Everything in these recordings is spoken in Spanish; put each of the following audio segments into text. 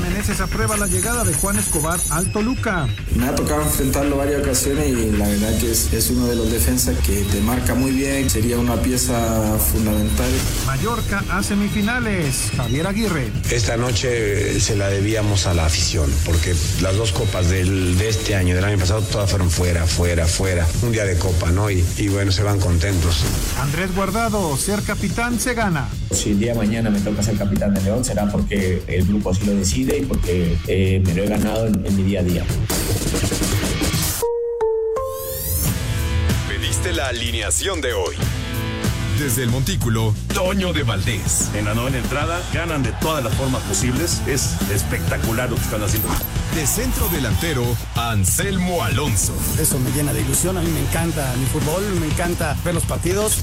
Meneses aprueba la llegada de Juan Escobar al Toluca. Me ha tocado enfrentarlo varias ocasiones y la verdad que es, es uno de los defensas que te marca muy bien, sería una pieza fundamental. Mallorca a semifinales. Javier Aguirre. Esta noche se la debíamos a la afición, porque las dos copas del, de este año, del año pasado, todas fueron fuera, fuera, fuera. Un día de copa, ¿no? Y, y bueno, se van contentos. Andrés Guardado, ser capitán se gana. Si el día de mañana me toca ser capitán de León, será porque el grupo así lo decide y porque eh, me lo he ganado en, en mi día a día. Pediste la alineación de hoy. Desde el Montículo, Toño de Valdés. En la novena entrada ganan de todas las formas posibles. Es espectacular lo que están haciendo. De centro delantero, Anselmo Alonso. Eso me llena de ilusión. A mí me encanta mi fútbol, me encanta ver los partidos.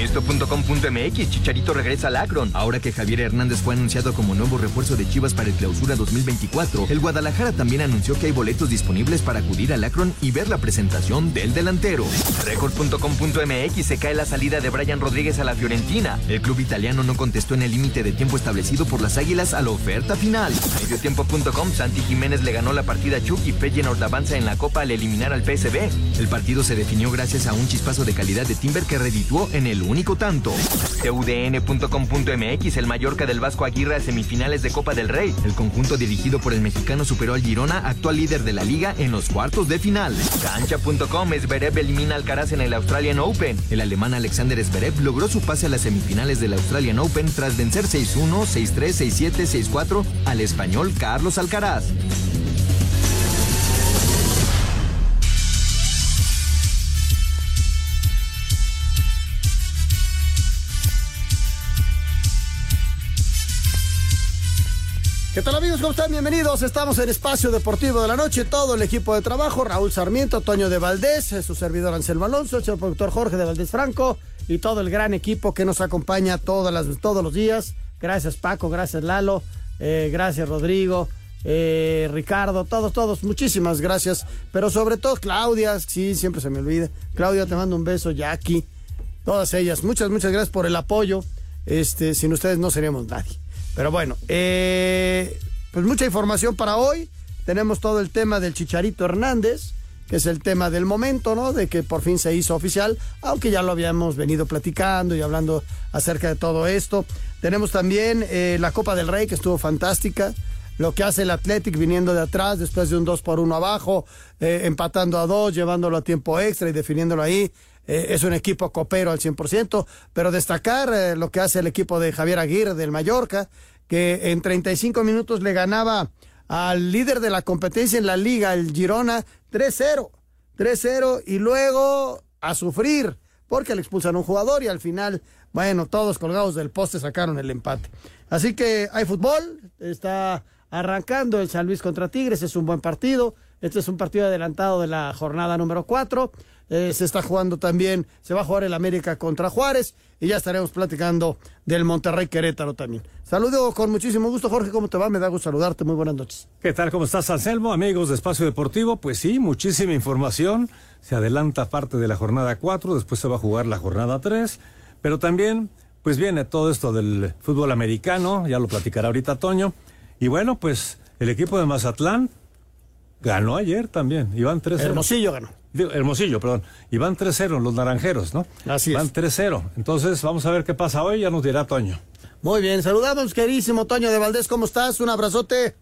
Esto.com.mx Chicharito regresa al Akron. Ahora que Javier Hernández fue anunciado como nuevo refuerzo de Chivas para el clausura 2024, el Guadalajara también anunció que hay boletos disponibles para acudir al Akron y ver la presentación del delantero. Record.com.mx se cae la salida de Brian Rodríguez a la Fiorentina. El club italiano no contestó en el límite de tiempo establecido por las Águilas a la oferta final. Mediotiempo.com Santi Jiménez le ganó la partida a Chuck y Feyenoord avanza en la Copa al eliminar al PSV. El partido se definió gracias a un chispazo de calidad de Timber que redituó en el único tanto. TUDN.com.mx El Mallorca del Vasco Aguirre a semifinales de Copa del Rey. El conjunto dirigido por el mexicano superó al Girona, actual líder de la liga, en los cuartos de final. Cancha.com Zverev elimina al Alcaraz en el Australian Open. El alemán Alexander Zverev logró su pase a las semifinales del Australian Open tras vencer 6-1, 6-3, 6-7, 6-4 al español Carlos Alcaraz. ¿Qué tal amigos? ¿Cómo están? Bienvenidos. Estamos en Espacio Deportivo de la Noche. Todo el equipo de trabajo, Raúl Sarmiento, Toño de Valdés, su servidor Anselmo Alonso, el productor Jorge de Valdés Franco y todo el gran equipo que nos acompaña todas las, todos los días. Gracias Paco, gracias Lalo, eh, gracias Rodrigo, eh, Ricardo, todos, todos, muchísimas gracias. Pero sobre todo Claudia, sí, siempre se me olvida. Claudia, te mando un beso, Jackie, todas ellas. Muchas, muchas gracias por el apoyo. Este, sin ustedes no seríamos nadie. Pero bueno, eh, pues mucha información para hoy. Tenemos todo el tema del Chicharito Hernández, que es el tema del momento, ¿no? De que por fin se hizo oficial, aunque ya lo habíamos venido platicando y hablando acerca de todo esto. Tenemos también eh, la Copa del Rey, que estuvo fantástica. Lo que hace el Athletic viniendo de atrás, después de un 2 por 1 abajo, eh, empatando a 2, llevándolo a tiempo extra y definiéndolo ahí. Eh, es un equipo copero al 100%, pero destacar eh, lo que hace el equipo de Javier Aguirre del Mallorca, que en 35 minutos le ganaba al líder de la competencia en la liga, el Girona, 3-0. 3-0 y luego a sufrir, porque le expulsan a un jugador y al final, bueno, todos colgados del poste sacaron el empate. Así que hay fútbol, está arrancando el San Luis contra Tigres, es un buen partido. Este es un partido adelantado de la jornada número 4. Eh, se está jugando también, se va a jugar el América contra Juárez y ya estaremos platicando del Monterrey Querétaro también. Saludo con muchísimo gusto, Jorge, ¿cómo te va? Me da gusto saludarte, muy buenas noches. ¿Qué tal? ¿Cómo estás, Anselmo? Amigos de Espacio Deportivo, pues sí, muchísima información. Se adelanta parte de la jornada 4, después se va a jugar la jornada 3, pero también, pues viene todo esto del fútbol americano, ya lo platicará ahorita Toño. Y bueno, pues el equipo de Mazatlán ganó ayer también, iban 3 Hermosillo ganó. Hermosillo, perdón. Y van 3-0 los naranjeros, ¿no? Así van es. 3-0. Entonces, vamos a ver qué pasa hoy, ya nos dirá Toño. Muy bien, saludamos, queridísimo Toño de Valdés, ¿cómo estás? Un abrazote.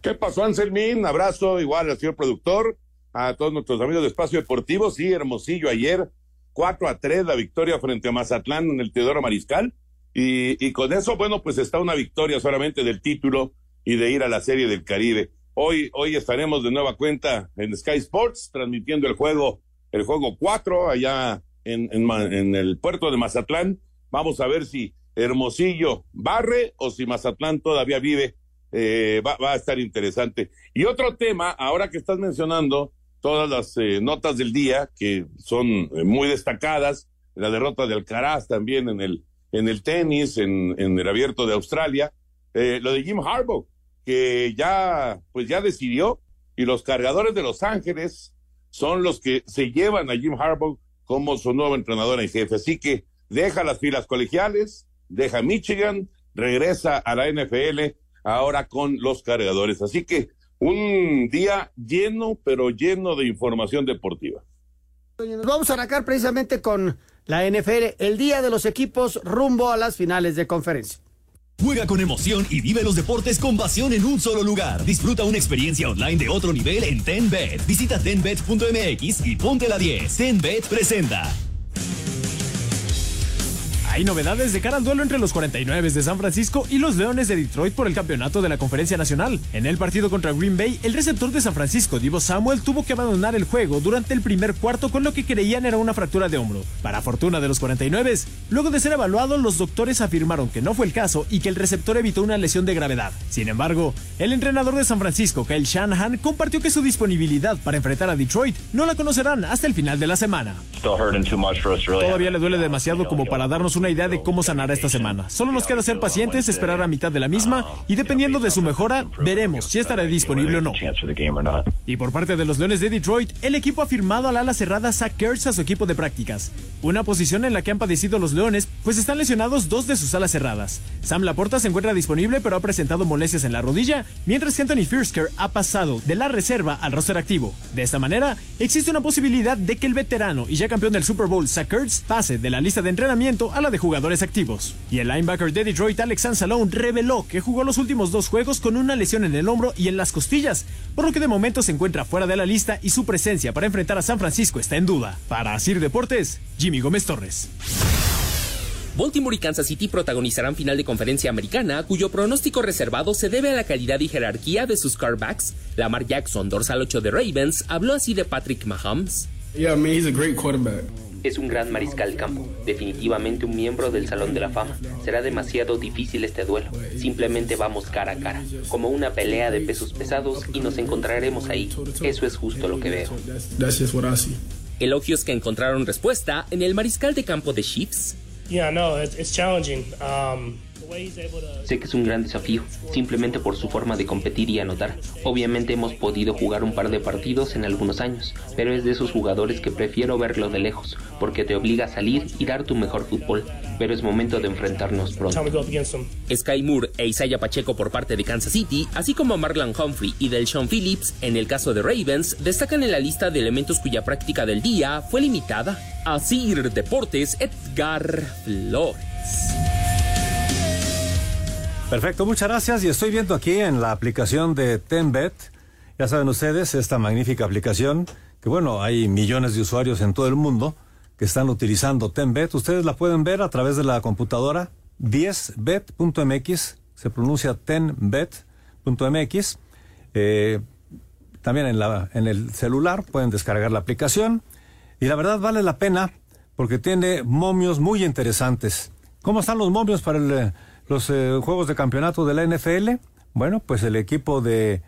¿Qué pasó, Anselmín? Abrazo igual al señor productor, a todos nuestros amigos de Espacio Deportivo. Sí, Hermosillo ayer, 4 a 3 la victoria frente a Mazatlán en el Teodoro Mariscal. Y, y con eso, bueno, pues está una victoria solamente del título y de ir a la Serie del Caribe. Hoy, hoy estaremos de nueva cuenta en Sky Sports transmitiendo el juego, el juego 4 allá en, en, el puerto de Mazatlán. Vamos a ver si Hermosillo barre o si Mazatlán todavía vive. Eh, va, va, a estar interesante. Y otro tema, ahora que estás mencionando todas las eh, notas del día que son eh, muy destacadas, la derrota de Alcaraz también en el, en el tenis, en, en el abierto de Australia. Eh, lo de Jim Harbaugh, que ya, pues ya decidió, y los cargadores de Los Ángeles son los que se llevan a Jim Harbaugh como su nuevo entrenador en jefe. Así que deja las filas colegiales, deja Michigan, regresa a la NFL ahora con los cargadores. Así que un día lleno, pero lleno de información deportiva. Nos vamos a arrancar precisamente con la NFL, el día de los equipos rumbo a las finales de conferencia. Juega con emoción y vive los deportes con pasión en un solo lugar. Disfruta una experiencia online de otro nivel en TenBet. Visita tenbet.mx y ponte la 10. TenBet presenta. Hay novedades de cara al duelo entre los 49 de San Francisco y los Leones de Detroit por el campeonato de la Conferencia Nacional. En el partido contra Green Bay, el receptor de San Francisco, Divo Samuel, tuvo que abandonar el juego durante el primer cuarto con lo que creían era una fractura de hombro. Para fortuna de los 49, luego de ser evaluado, los doctores afirmaron que no fue el caso y que el receptor evitó una lesión de gravedad. Sin embargo, el entrenador de San Francisco, Kyle Shanahan, compartió que su disponibilidad para enfrentar a Detroit no la conocerán hasta el final de la semana. Todavía le duele demasiado como para darnos una idea de cómo sanará esta semana. Solo nos queda ser pacientes, esperar a mitad de la misma y dependiendo de su mejora, veremos si estará disponible o no. Y por parte de los Leones de Detroit, el equipo ha firmado al ala cerrada Zach Kurtz a su equipo de prácticas. Una posición en la que han padecido los Leones, pues están lesionados dos de sus alas cerradas. Sam Laporta se encuentra disponible pero ha presentado molestias en la rodilla, mientras que Anthony Firsker ha pasado de la reserva al roster activo. De esta manera, existe una posibilidad de que el veterano y ya campeón del Super Bowl Zach Kurtz pase de la lista de entrenamiento a la de jugadores activos. Y el linebacker de Detroit, Alex Anzalone, reveló que jugó los últimos dos juegos con una lesión en el hombro y en las costillas, por lo que de momento se encuentra fuera de la lista y su presencia para enfrentar a San Francisco está en duda. Para Asir Deportes, Jimmy Gómez Torres. Baltimore y Kansas City protagonizarán final de conferencia americana, cuyo pronóstico reservado se debe a la calidad y jerarquía de sus carbacks. Lamar Jackson, dorsal 8 de Ravens, habló así de Patrick Mahomes. Yeah, I mean, he's a great quarterback. Es un gran mariscal campo, definitivamente un miembro del Salón de la Fama. Será demasiado difícil este duelo. Simplemente vamos cara a cara, como una pelea de pesos pesados y nos encontraremos ahí. Eso es justo lo que veo. Elogios que encontraron respuesta en el mariscal de campo de Chiefs. Yeah, no, it's challenging. Um... Sé que es un gran desafío, simplemente por su forma de competir y anotar. Obviamente hemos podido jugar un par de partidos en algunos años, pero es de esos jugadores que prefiero verlo de lejos, porque te obliga a salir y dar tu mejor fútbol. Pero es momento de enfrentarnos pronto. Sky Moore e Isaiah Pacheco por parte de Kansas City, así como Marlon Humphrey y del Sean Phillips, en el caso de Ravens, destacan en la lista de elementos cuya práctica del día fue limitada. Así Deportes Edgar Flores. Perfecto, muchas gracias. Y estoy viendo aquí en la aplicación de Tenbet, ya saben ustedes, esta magnífica aplicación, que bueno, hay millones de usuarios en todo el mundo que están utilizando Tenbet. Ustedes la pueden ver a través de la computadora 10bet.mx, se pronuncia tenbet.mx. Eh, también en, la, en el celular pueden descargar la aplicación. Y la verdad vale la pena porque tiene momios muy interesantes. ¿Cómo están los momios para el los eh, juegos de campeonato de la NFL, bueno, pues el equipo de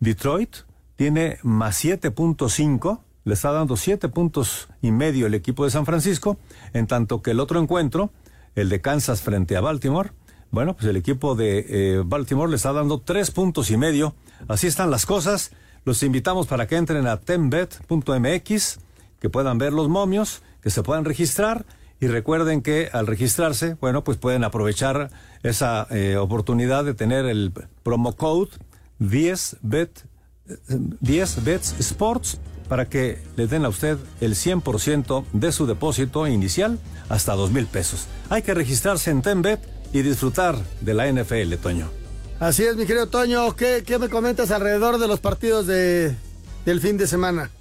Detroit tiene más 7.5, le está dando 7 puntos y medio el equipo de San Francisco, en tanto que el otro encuentro, el de Kansas frente a Baltimore, bueno, pues el equipo de eh, Baltimore le está dando 3 puntos y medio. Así están las cosas. Los invitamos para que entren a tenbet.mx, que puedan ver los momios, que se puedan registrar y recuerden que al registrarse, bueno, pues pueden aprovechar esa eh, oportunidad de tener el promo code 10bet 10 bets sports para que le den a usted el 100% de su depósito inicial hasta dos mil pesos. Hay que registrarse en Tenbet y disfrutar de la NFL, Toño. Así es, mi querido Toño. ¿Qué, qué me comentas alrededor de los partidos de, del fin de semana?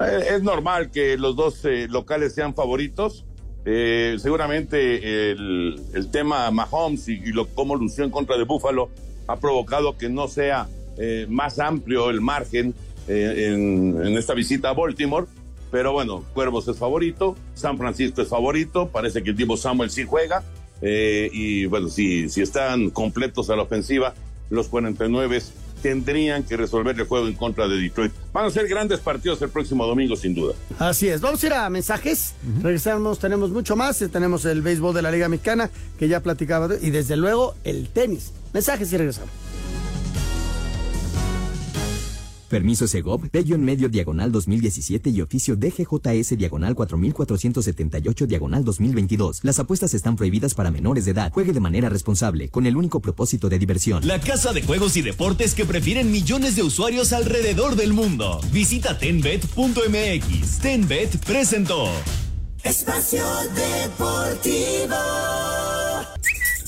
Eh, es normal que los dos eh, locales sean favoritos. Eh, seguramente el, tema Mahomes y, lo, cómo lució en contra de Buffalo ha provocado que no sea eh, más amplio el margen eh, en, esta visita a Baltimore. Pero bueno, Cuervos es favorito, San Francisco es favorito, parece que el Divo Samuel sí juega. y bueno, si, si están completos a la ofensiva, los 49 tendrían que resolver el juego en contra de Detroit. Van a ser grandes partidos el próximo domingo, sin duda. Así es. Vamos a ir a mensajes. Regresamos, tenemos mucho más. Tenemos el béisbol de la Liga Mexicana, que ya platicaba, y desde luego el tenis. Mensajes y regresamos. Permiso Segov, Bello en medio diagonal 2017 y oficio DGJS diagonal 4478 diagonal 2022. Las apuestas están prohibidas para menores de edad. Juegue de manera responsable, con el único propósito de diversión. La casa de juegos y deportes que prefieren millones de usuarios alrededor del mundo. Visita tenbet.mx. Tenbet presentó. Espacio Deportivo.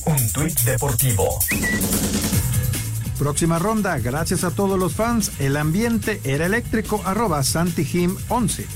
Un tuit deportivo. Próxima ronda, gracias a todos los fans, el ambiente era eléctrico, arroba Santihim 11.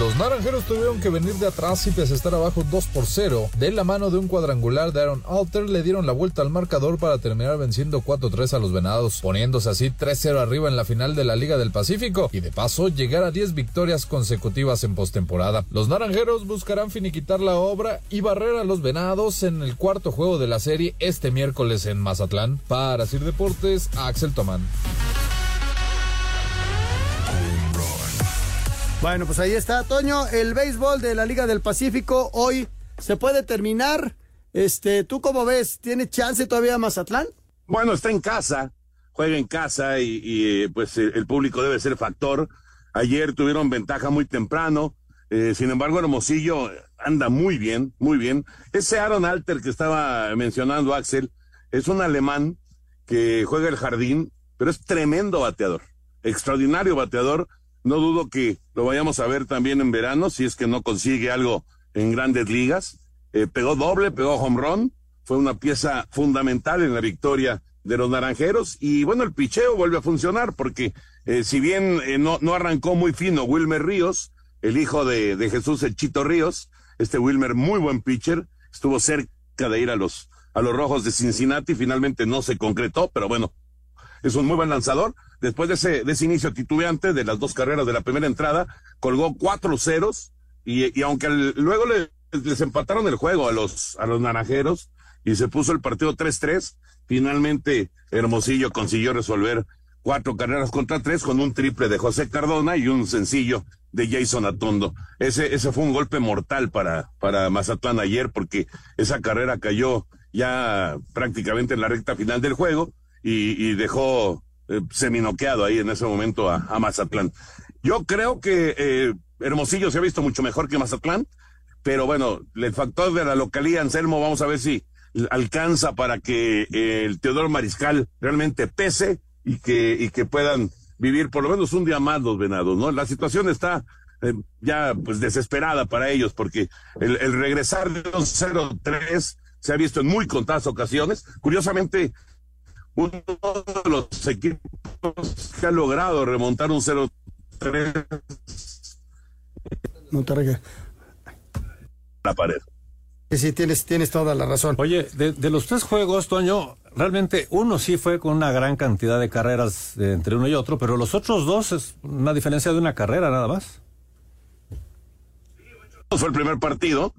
Los naranjeros tuvieron que venir de atrás y pese estar abajo 2 por 0, de la mano de un cuadrangular de Aaron Alter, le dieron la vuelta al marcador para terminar venciendo 4-3 a los venados, poniéndose así 3-0 arriba en la final de la Liga del Pacífico y de paso llegar a 10 victorias consecutivas en postemporada. Los naranjeros buscarán finiquitar la obra y barrer a los venados en el cuarto juego de la serie este miércoles en Mazatlán. Para Sir Deportes, Axel Tomán. Bueno, pues ahí está, Toño, el béisbol de la Liga del Pacífico hoy se puede terminar. Este, ¿tú cómo ves? ¿Tiene chance todavía Mazatlán? Bueno, está en casa, juega en casa y, pues el público debe ser factor. Ayer tuvieron ventaja muy temprano, eh, sin embargo Hermosillo anda muy bien, muy bien. Ese Aaron Alter que estaba mencionando Axel es un alemán que juega el jardín, pero es tremendo bateador, extraordinario bateador no dudo que lo vayamos a ver también en verano, si es que no consigue algo en grandes ligas. Eh, pegó doble, pegó home run, fue una pieza fundamental en la victoria de los naranjeros. Y bueno, el picheo vuelve a funcionar porque eh, si bien eh, no, no arrancó muy fino Wilmer Ríos, el hijo de, de Jesús El Chito Ríos, este Wilmer muy buen pitcher, estuvo cerca de ir a los, a los rojos de Cincinnati, finalmente no se concretó, pero bueno, es un muy buen lanzador. Después de ese, de ese inicio titubeante de las dos carreras de la primera entrada, colgó cuatro ceros y, y aunque luego le, les empataron el juego a los, a los naranjeros y se puso el partido 3-3, finalmente Hermosillo consiguió resolver cuatro carreras contra tres con un triple de José Cardona y un sencillo de Jason Atondo. Ese, ese fue un golpe mortal para, para Mazatlán ayer porque esa carrera cayó ya prácticamente en la recta final del juego y, y dejó eh, seminoqueado ahí en ese momento a, Mazatlán. Yo creo que eh, Hermosillo se ha visto mucho mejor que Mazatlán, pero bueno, el factor de la localía, Anselmo, vamos a ver si alcanza para que eh, el Teodoro Mariscal realmente pese y que, y que puedan vivir por lo menos un día más los venados, ¿no? La situación está eh, ya pues desesperada para ellos porque el, el regresar de un 0-3 se ha visto en muy contadas ocasiones. Curiosamente, uno de los equipos que ha logrado remontar un 0-3 Monterrey. la pared. Sí, sí, tienes, tienes toda la razón. Oye, de, de, los tres juegos, Toño, realmente uno sí fue con una gran cantidad de carreras de, entre uno y otro, pero los otros dos es una diferencia de una carrera nada más. Fue el primer partido,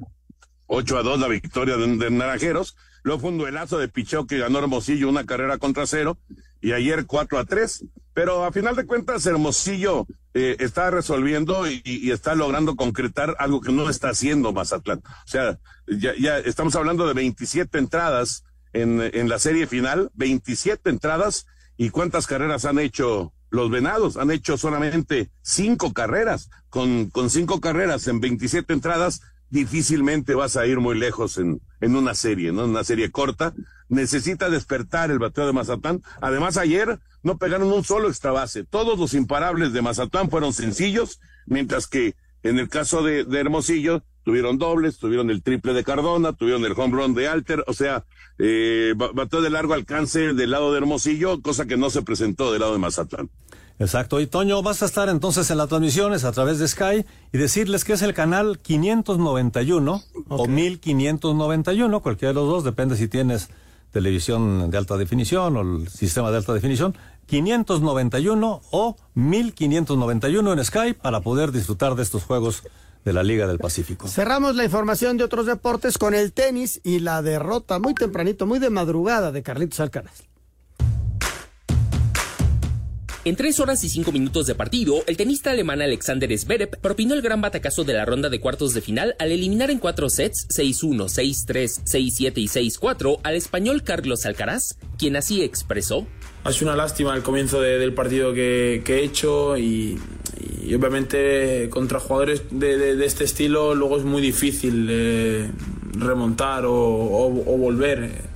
8 a 2 la victoria de, de Naranjeros. Luego fue un duelazo de picheo que ganó Hermosillo una carrera contra cero. Y ayer 4 a 3. Pero a final de cuentas, Hermosillo eh, está resolviendo y, y, está logrando concretar algo que no está haciendo Mazatlán. O sea, ya, ya estamos hablando de 27 entradas en, en la serie final, 27 entradas. ¿Y cuántas carreras han hecho los venados? Han hecho solamente cinco carreras. Con, con cinco carreras en 27 entradas, difícilmente vas a ir muy lejos en, en una serie, ¿no? Una serie corta. Necesita despertar el bateo de Mazatlán. Además, ayer no pegaron un solo extra base. Todos los imparables de Mazatlán fueron sencillos, mientras que en el caso de, de Hermosillo tuvieron dobles, tuvieron el triple de Cardona, tuvieron el home run de Alter, o sea, eh, bateo de largo alcance del lado de Hermosillo, cosa que no se presentó del lado de Mazatlán. Exacto. Y Toño, vas a estar entonces en las transmisiones a través de Sky y decirles que es el canal 591 okay. o 1591, cualquiera de los dos, depende si tienes televisión de alta definición o el sistema de alta definición, 591 o 1591 en Sky para poder disfrutar de estos juegos de la Liga del Pacífico. Cerramos la información de otros deportes con el tenis y la derrota muy tempranito, muy de madrugada de Carlitos Alcaraz. En tres horas y cinco minutos de partido, el tenista alemán Alexander Zverev propinó el gran batacazo de la ronda de cuartos de final al eliminar en cuatro sets 6-1, 6-3, 6-7 y 6-4 al español Carlos Alcaraz, quien así expresó. Ha sido una lástima el comienzo de, del partido que, que he hecho y, y, obviamente contra jugadores de, de, de, este estilo luego es muy difícil eh, remontar o, o, o volver.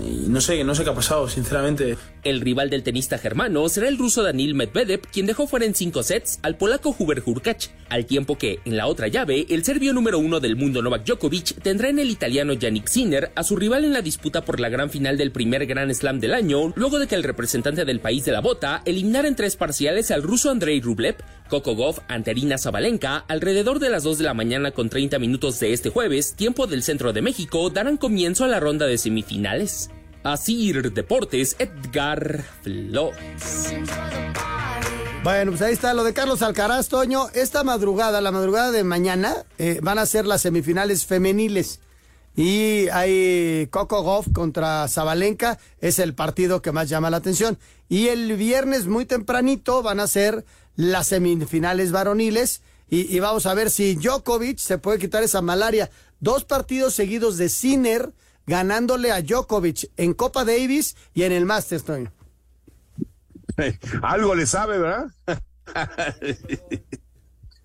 Y no sé, no sé qué ha pasado, sinceramente. El rival del tenista germano será el ruso Danil Medvedev, quien dejó fuera en cinco sets al polaco Hubert Hurkacz, al tiempo que, en la otra llave, el serbio número uno del mundo Novak Djokovic tendrá en el italiano Yannick Sinner a su rival en la disputa por la gran final del primer Grand Slam del año, luego de que el representante del país de la bota eliminara en tres parciales al ruso Andrei Rublev, Coco Goff ante Arina Zabalenka, alrededor de las 2 de la mañana con 30 minutos de este jueves, tiempo del centro de México, darán comienzo a la ronda de semifinales. Asir Deportes, Edgar Flores. Bueno, pues ahí está lo de Carlos Alcaraz, Toño. Esta madrugada, la madrugada de mañana, eh, van a ser las semifinales femeniles. Y hay Coco Goff contra Zabalenka, es el partido que más llama la atención. Y el viernes muy tempranito van a ser las semifinales varoniles. Y, y vamos a ver si Djokovic se puede quitar esa malaria. Dos partidos seguidos de Sinner ganándole a Djokovic en Copa Davis y en el Masters, Toño. Algo le sabe, ¿verdad?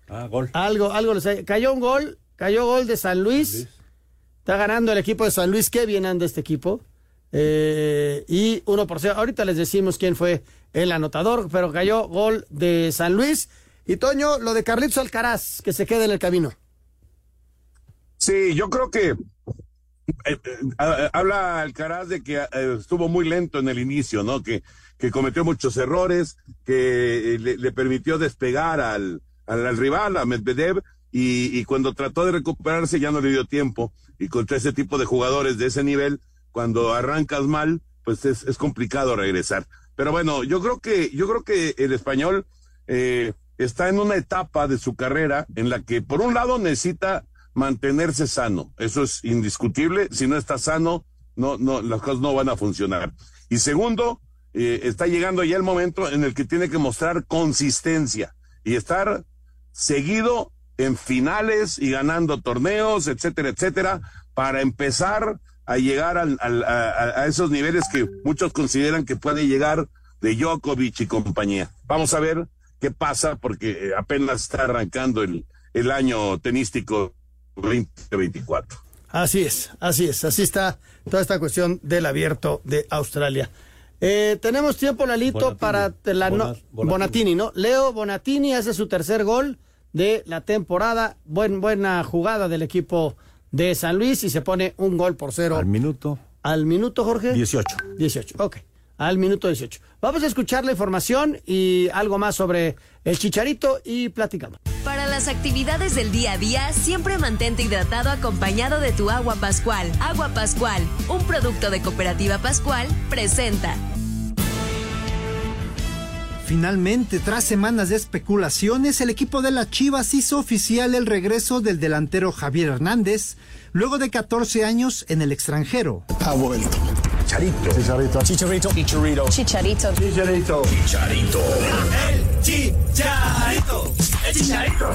ah, gol. Algo, algo le sabe. Cayó un gol, cayó gol de San Luis. Está ganando el equipo de San Luis. Qué bien anda este equipo. Eh, y uno por cero. Ahorita les decimos quién fue el anotador, pero cayó gol de San Luis. Y Toño, lo de Carlitos Alcaraz, que se quede en el camino. Sí, yo creo que eh, eh, habla Alcaraz de que eh, estuvo muy lento en el inicio, ¿no? Que, que cometió muchos errores, que le, le permitió despegar al, al, al, rival, a Medvedev, y, y, cuando trató de recuperarse ya no le dio tiempo. Y contra ese tipo de jugadores de ese nivel, cuando arrancas mal, pues es, es complicado regresar. Pero bueno, yo creo que, yo creo que el español está en una etapa de su carrera en la que, por un lado, necesita mantenerse sano. Eso es indiscutible. Si no está sano, no, no, las cosas no van a funcionar. Y segundo, eh, está llegando ya el momento en el que tiene que mostrar consistencia y estar seguido en finales y ganando torneos, etcétera, etcétera, para empezar a llegar al, al, a, a, esos niveles que muchos consideran que puede llegar de Djokovic y compañía. Vamos a ver qué pasa porque apenas está arrancando el, el año tenístico 2024. Así es, así es, así está toda esta cuestión del abierto de Australia. Eh, tenemos tiempo, Lalito, Bonatini. para la no, Bonatini. Bonatini, ¿no? Leo Bonatini hace su tercer gol de la temporada. Buen, buena jugada del equipo de San Luis y se pone un gol por cero. Al minuto. Al minuto, Jorge. 18. 18, ok. Al minuto 18. Vamos a escuchar la información y algo más sobre el chicharito y platicamos. Para las actividades del día a día, siempre mantente hidratado acompañado de tu agua Pascual. Agua Pascual, un producto de Cooperativa Pascual, presenta. Finalmente, tras semanas de especulaciones, el equipo de las Chivas hizo oficial el regreso del delantero Javier Hernández, luego de 14 años en el extranjero. Ha vuelto. Chicharito. Chicharito. Chicharito. Chicharito. Chicharito. Chicharito. Chicharito. El Chicharito. El Chicharito.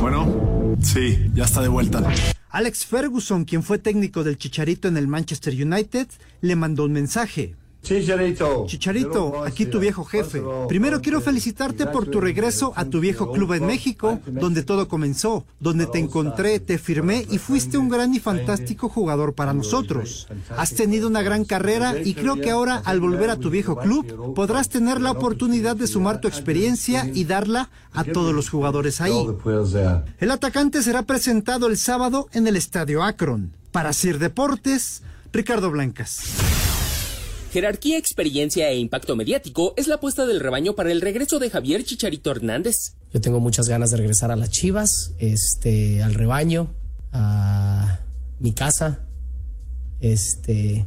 Bueno, sí, ya está de vuelta. Alex Ferguson, quien fue técnico del Chicharito en el Manchester United, le mandó un mensaje. Chicharito. Chicharito, aquí tu viejo jefe. Primero quiero felicitarte por tu regreso a tu viejo club en México, donde todo comenzó, donde te encontré, te firmé y fuiste un gran y fantástico jugador para nosotros. Has tenido una gran carrera y creo que ahora al volver a tu viejo club podrás tener la oportunidad de sumar tu experiencia y darla a todos los jugadores ahí. El atacante será presentado el sábado en el Estadio Akron. Para Sir Deportes, Ricardo Blancas. Jerarquía, experiencia e impacto mediático es la apuesta del rebaño para el regreso de Javier Chicharito Hernández. Yo tengo muchas ganas de regresar a las Chivas, este, al rebaño, a mi casa. Este,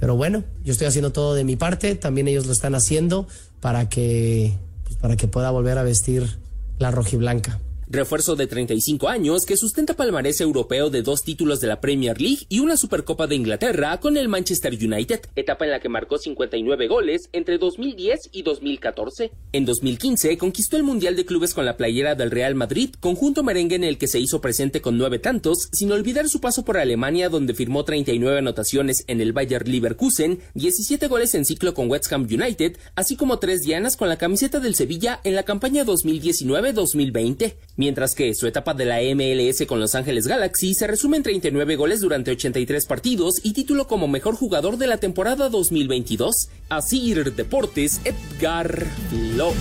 pero bueno, yo estoy haciendo todo de mi parte, también ellos lo están haciendo para que, pues para que pueda volver a vestir la rojiblanca. Refuerzo de 35 años que sustenta palmarés europeo de dos títulos de la Premier League y una Supercopa de Inglaterra con el Manchester United, etapa en la que marcó 59 goles entre 2010 y 2014. En 2015 conquistó el Mundial de Clubes con la playera del Real Madrid, conjunto merengue en el que se hizo presente con nueve tantos, sin olvidar su paso por Alemania donde firmó 39 anotaciones en el Bayer Leverkusen, 17 goles en ciclo con West Ham United, así como tres dianas con la camiseta del Sevilla en la campaña 2019-2020, mientras que su etapa de la MLS con Los Ángeles Galaxy se resume en 39 goles durante 83 partidos y título como mejor jugador de la temporada 2022. Así Deportes, Edgar López.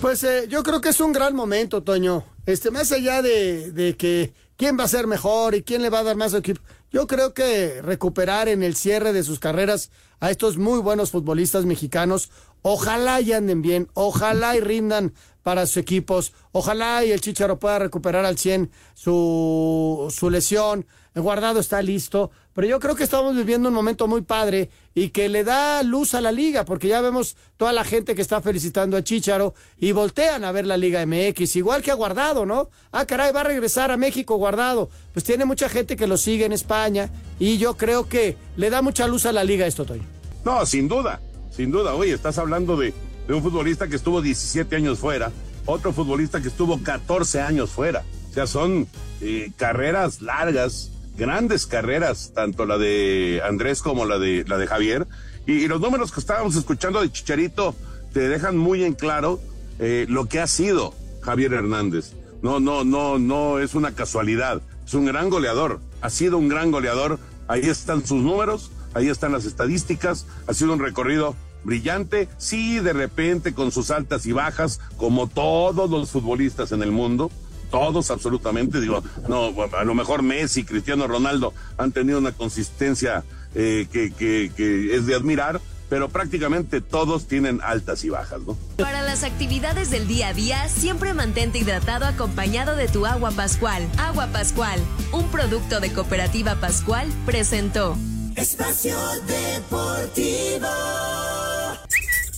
Pues eh, yo creo que es un gran momento, Toño. Este, más allá de, de que quién va a ser mejor y quién le va a dar más equipo. Yo creo que recuperar en el cierre de sus carreras a estos muy buenos futbolistas mexicanos, ojalá y anden bien, ojalá y rindan para sus equipos, ojalá y el Chicharo pueda recuperar al 100 su, su lesión, el guardado está listo, pero yo creo que estamos viviendo un momento muy padre y que le da luz a la liga, porque ya vemos toda la gente que está felicitando a Chicharo y voltean a ver la Liga MX, igual que a Guardado, ¿no? Ah, caray, va a regresar a México Guardado. Pues tiene mucha gente que lo sigue en España y yo creo que le da mucha luz a la liga esto, Toy. No, sin duda, sin duda. Oye, estás hablando de, de un futbolista que estuvo 17 años fuera, otro futbolista que estuvo 14 años fuera. O sea, son eh, carreras largas grandes carreras, tanto la de Andrés como la de, la de Javier. Y, los números que estábamos escuchando de Chicharito te dejan muy en claro eh, lo que ha sido Javier Hernández. No, no, no, no es una casualidad. Es un gran goleador. Ha sido un gran goleador. Ahí están sus números, ahí están las estadísticas. Ha sido un recorrido brillante. Sí, de repente con sus altas y bajas, como todos los futbolistas en el mundo todos absolutamente, digo, no, a lo mejor Messi, Cristiano Ronaldo han tenido una consistencia eh, que, que, es de admirar, pero prácticamente todos tienen altas y bajas, ¿no? Para las actividades del día a día, siempre mantente hidratado acompañado de tu agua Pascual. Agua Pascual, un producto de Cooperativa Pascual, presentó. Espacio Deportivo.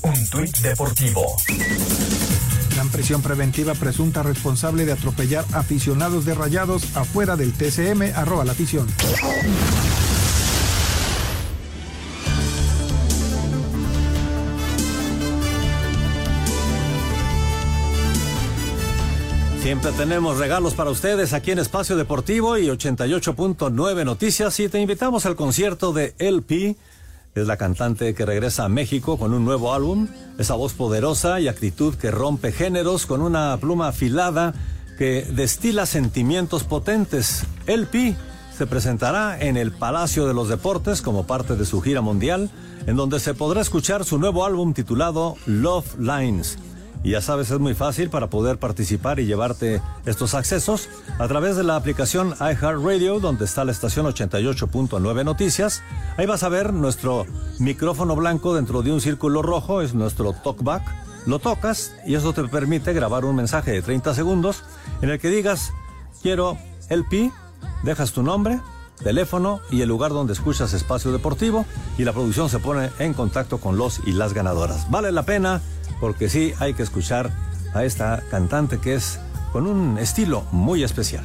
Un tuit deportivo Dan prisión preventiva presunta responsable de atropellar aficionados de rayados afuera del TCM, arroba la afición. Siempre tenemos regalos para ustedes aquí en Espacio Deportivo y 88.9 Noticias y te invitamos al concierto de LP es la cantante que regresa a México con un nuevo álbum, esa voz poderosa y actitud que rompe géneros con una pluma afilada que destila sentimientos potentes. El Pi se presentará en el Palacio de los Deportes como parte de su gira mundial, en donde se podrá escuchar su nuevo álbum titulado Love Lines. Y ya sabes, es muy fácil para poder participar y llevarte estos accesos a través de la aplicación iHeartRadio, donde está la estación 88.9 Noticias. Ahí vas a ver nuestro micrófono blanco dentro de un círculo rojo, es nuestro talkback. Lo tocas y eso te permite grabar un mensaje de 30 segundos en el que digas, quiero el pi, dejas tu nombre, teléfono y el lugar donde escuchas espacio deportivo y la producción se pone en contacto con los y las ganadoras. Vale la pena porque sí hay que escuchar a esta cantante que es con un estilo muy especial.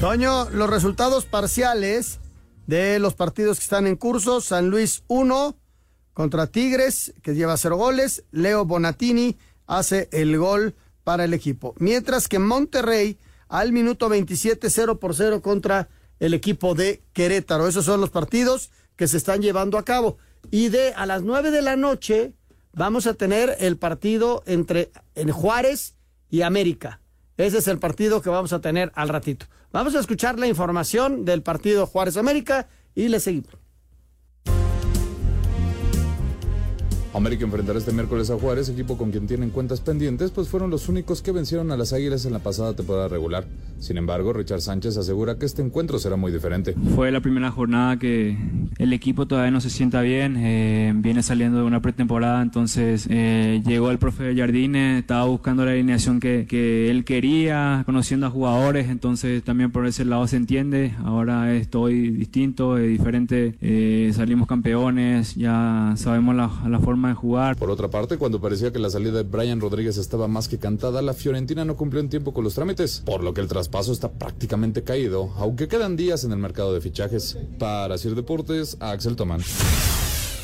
Toño, los resultados parciales de los partidos que están en curso, San Luis 1 contra Tigres, que lleva cero goles, Leo Bonatini hace el gol para el equipo, mientras que Monterrey al minuto 27 0 por 0 contra el equipo de Querétaro. Esos son los partidos que se están llevando a cabo. Y de a las 9 de la noche, vamos a tener el partido entre en Juárez y América. Ese es el partido que vamos a tener al ratito. Vamos a escuchar la información del partido Juárez América y le seguimos. América enfrentará este miércoles a Juárez, equipo con quien tienen cuentas pendientes, pues fueron los únicos que vencieron a las Águilas en la pasada temporada regular. Sin embargo, Richard Sánchez asegura que este encuentro será muy diferente. Fue la primera jornada que el equipo todavía no se sienta bien, eh, viene saliendo de una pretemporada, entonces eh, llegó el profe Jardine, estaba buscando la alineación que, él quería, conociendo a jugadores, entonces también por ese lado se entiende. Ahora estoy distinto, es diferente, eh, salimos campeones, ya sabemos la forma jugar. Por otra parte, cuando parecía que la salida de Brian Rodríguez estaba más que cantada, la Fiorentina no cumplió en tiempo con los trámites, por lo que el traspaso está prácticamente caído, aunque quedan días en el mercado de fichajes. Para Sir Deportes, Axel Tomán.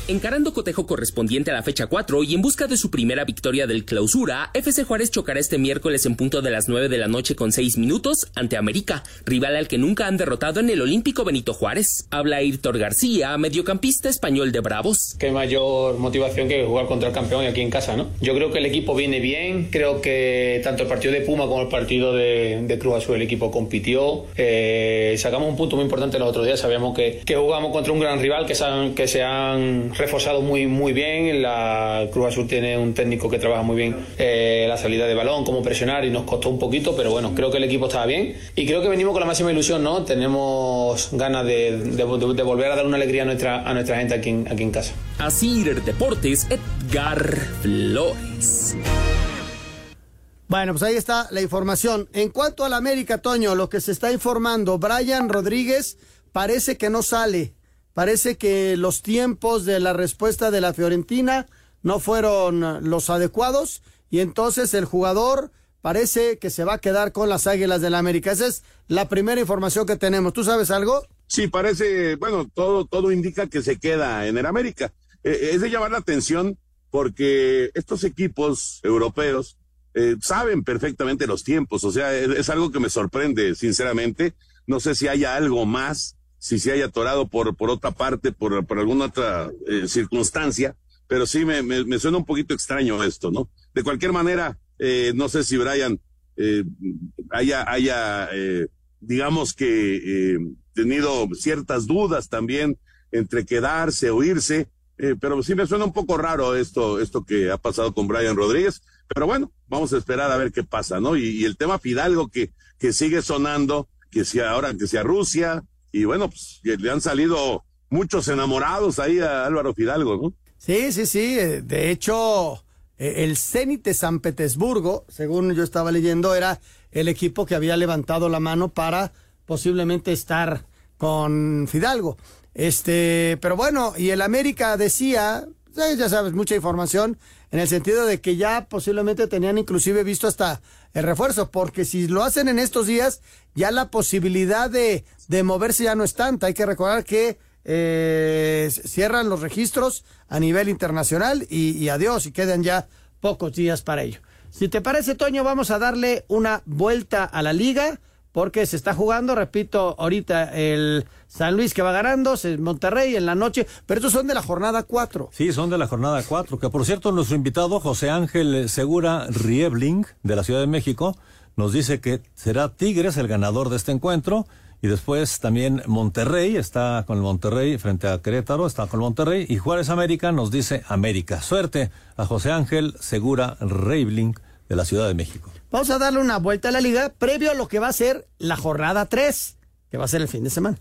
Encarando cotejo correspondiente a la fecha 4 y en busca de su primera victoria del clausura, FC Juárez chocará este miércoles en punto de las 9 de la noche con 6 minutos ante América, rival al que nunca han derrotado en el Olímpico Benito Juárez. Habla Irtor García, mediocampista español de Bravos. Qué mayor motivación que jugar contra el campeón aquí en casa, ¿no? Yo creo que el equipo viene bien, creo que tanto el partido de Puma como el partido de, Cruz Azul el equipo compitió. Eh, sacamos un punto muy importante los otros días, sabíamos que, que jugamos contra un gran rival que se que se han reforzado muy, muy bien. La Cruz Azul tiene un técnico que trabaja muy bien eh, la salida de balón, cómo presionar y nos costó un poquito, pero bueno, creo que el equipo estaba bien y creo que venimos con la máxima ilusión, ¿no? Tenemos ganas de, de, volver a dar una alegría a nuestra, a nuestra gente aquí en, aquí en casa. Así Deportes, Edgar Flores. Bueno, pues ahí está la información. En cuanto al América, Toño, lo que se está informando, Brian Rodríguez parece que no sale Parece que los tiempos de la respuesta de la Fiorentina no fueron los adecuados y entonces el jugador parece que se va a quedar con las Águilas del la América. Esa es la primera información que tenemos. ¿Tú sabes algo? Sí, parece, bueno, todo, todo indica que se queda en el América. Eh, es de llamar la atención porque estos equipos europeos eh, saben perfectamente los tiempos, o sea, es, algo que me sorprende, sinceramente. No sé si haya algo más si se haya atorado por, por otra parte, por, por alguna otra eh, circunstancia, pero sí me, me, suena un poquito extraño esto, ¿no? De cualquier manera, eh, no sé si Brian eh, haya, haya digamos que tenido ciertas dudas también entre quedarse o irse, pero sí me suena un poco raro esto, esto que ha pasado con Brian Rodríguez, pero bueno, vamos a esperar a ver qué pasa, ¿no? Y, y el tema Fidalgo que, que sigue sonando, que sea ahora, que sea Rusia, y bueno, pues le han salido muchos enamorados ahí a Álvaro Fidalgo, ¿no? Sí, sí, sí. Eh, de hecho, eh, el Zenit de San Petersburgo, según yo estaba leyendo, era el equipo que había levantado la mano para posiblemente estar con Fidalgo. Este, pero bueno, y el América decía, ya sabes, mucha información, en el sentido de que ya posiblemente tenían inclusive visto hasta el refuerzo, porque si lo hacen en estos días, ya la posibilidad de, de moverse ya no es tanta. Hay que recordar que eh, cierran los registros a nivel internacional y, y adiós, y quedan ya pocos días para ello. Si te parece, Toño, vamos a darle una vuelta a la liga porque se está jugando, repito, ahorita el San Luis que va ganando, Monterrey en la noche, pero estos son de la jornada 4. Sí, son de la jornada 4, que por cierto nuestro invitado José Ángel Segura Riebling de la Ciudad de México nos dice que será Tigres el ganador de este encuentro y después también Monterrey está con el Monterrey frente a Querétaro, está con Monterrey y Juárez América nos dice América. Suerte a José Ángel Segura Riebling de la Ciudad de México. Vamos a darle una vuelta a la liga previo a lo que va a ser la jornada 3, que va a ser el fin de semana.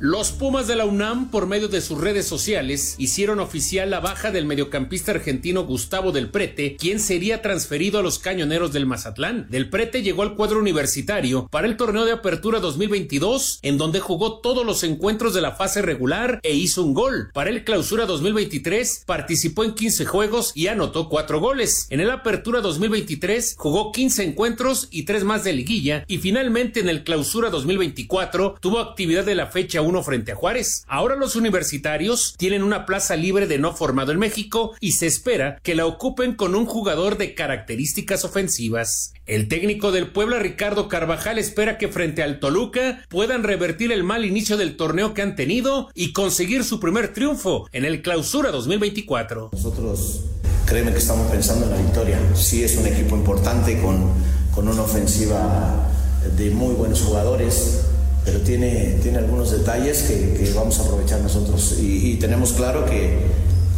Los Pumas de la UNAM, por medio de sus redes sociales, hicieron oficial la baja del mediocampista argentino Gustavo Del Prete, quien sería transferido a los cañoneros del Mazatlán. Del Prete llegó al cuadro universitario para el torneo de apertura 2022, en donde jugó todos los encuentros de la fase regular e hizo un gol. Para el clausura 2023, participó en 15 juegos y anotó 4 goles. En el apertura 2023, jugó 15 encuentros y 3 más de liguilla, y finalmente en el clausura 2024 tuvo actividad de la fecha uno frente a Juárez. Ahora los universitarios tienen una plaza libre de no formado en México y se espera que la ocupen con un jugador de características ofensivas. El técnico del Puebla, Ricardo Carvajal, espera que frente al Toluca puedan revertir el mal inicio del torneo que han tenido y conseguir su primer triunfo en el Clausura 2024. Nosotros créeme que estamos pensando en la victoria. Sí es un equipo importante con, con una ofensiva de muy buenos jugadores pero tiene, tiene algunos detalles que, vamos a aprovechar nosotros y, tenemos claro que,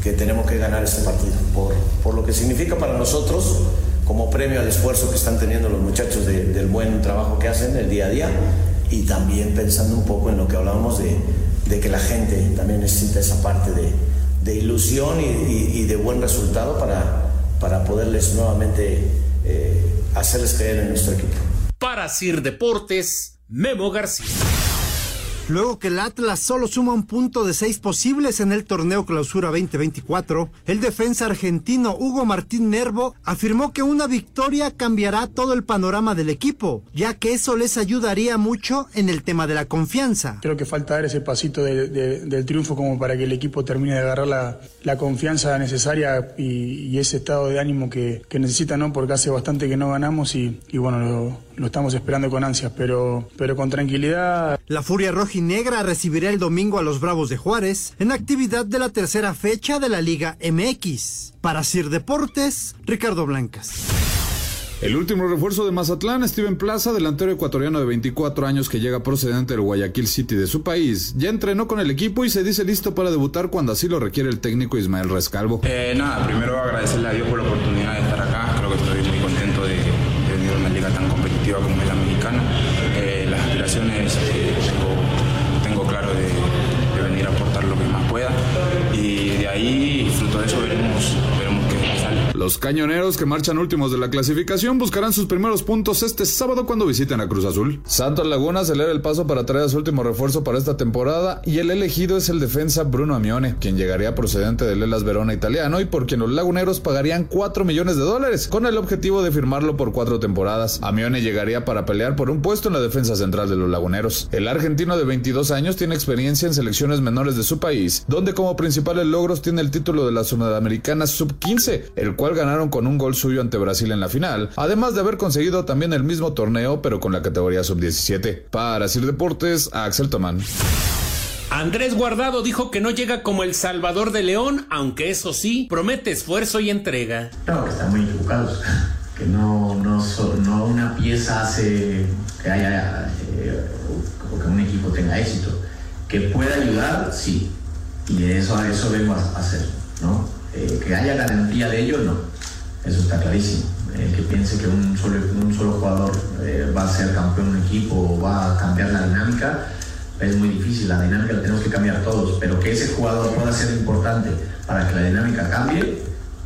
que, tenemos que ganar este partido por, por, lo que significa para nosotros como premio al esfuerzo que están teniendo los muchachos del buen trabajo que hacen el día a día y también pensando un poco en lo que hablábamos de, de que la gente también necesita esa parte de, de ilusión y, y, de buen resultado para, para poderles nuevamente eh, hacerles creer en nuestro equipo. Para Sir Deportes, Memo García. Luego que el Atlas solo suma un punto de seis posibles en el torneo Clausura 2024, el defensa argentino Hugo Martín Nervo afirmó que una victoria cambiará todo el panorama del equipo, ya que eso les ayudaría mucho en el tema de la confianza. Creo que falta dar ese pasito de- de- del triunfo como para que el equipo termine de agarrar la, la confianza necesaria y, y ese estado de ánimo que, que necesita, ¿no? Porque hace bastante que no ganamos y, y bueno, lo, lo estamos esperando con ansias, pero, pero con tranquilidad. La Furia Rojinegra recibirá el domingo a los Bravos de Juárez en actividad de la tercera fecha de la Liga MX. Para Sir Deportes, Ricardo Blancas. El último refuerzo de Mazatlán, Steven Plaza, delantero ecuatoriano de 24 años que llega procedente del Guayaquil City de su país, ya entrenó con el equipo y se dice listo para debutar cuando así lo requiere el técnico Ismael Rescalvo. Eh, nada, primero agradecerle a Dios por la oportunidad de Los cañoneros que marchan últimos de la clasificación buscarán sus primeros puntos este sábado cuando visiten a Cruz Azul. Santos Laguna acelera el paso para traer a su último refuerzo para esta temporada y el elegido es el defensa Bruno Amione, quien llegaría procedente del Elas Verona italiano y por quien los laguneros pagarían 4 millones de dólares con el objetivo de firmarlo por cuatro temporadas. Amione llegaría para pelear por un puesto en la defensa central de los laguneros. El argentino de 22 años tiene experiencia en selecciones menores de su país, donde como principales logros tiene el título de la Sudamericana Sub-15, el cual ganaron con un gol suyo ante Brasil en la final, además de haber conseguido también el mismo torneo pero con la categoría Sub-17. Para Sir Deportes, Axel Tomán. Andrés Guardado dijo que no llega como el Salvador de León, aunque eso sí, promete esfuerzo y entrega. Claro que están muy equivocados, que no, no, so- no una pieza hace que haya eh, o que un equipo tenga éxito. Que pueda ayudar, sí, y eso, a eso vengo a, a hacer, ¿no? Eh, que haya garantía de ello, no, eso está clarísimo. El que piense que un solo, un solo jugador eh, va a ser campeón de un equipo o va a cambiar la dinámica, es muy difícil, la dinámica la tenemos que cambiar todos, pero que ese jugador pueda ser importante para que la dinámica cambie,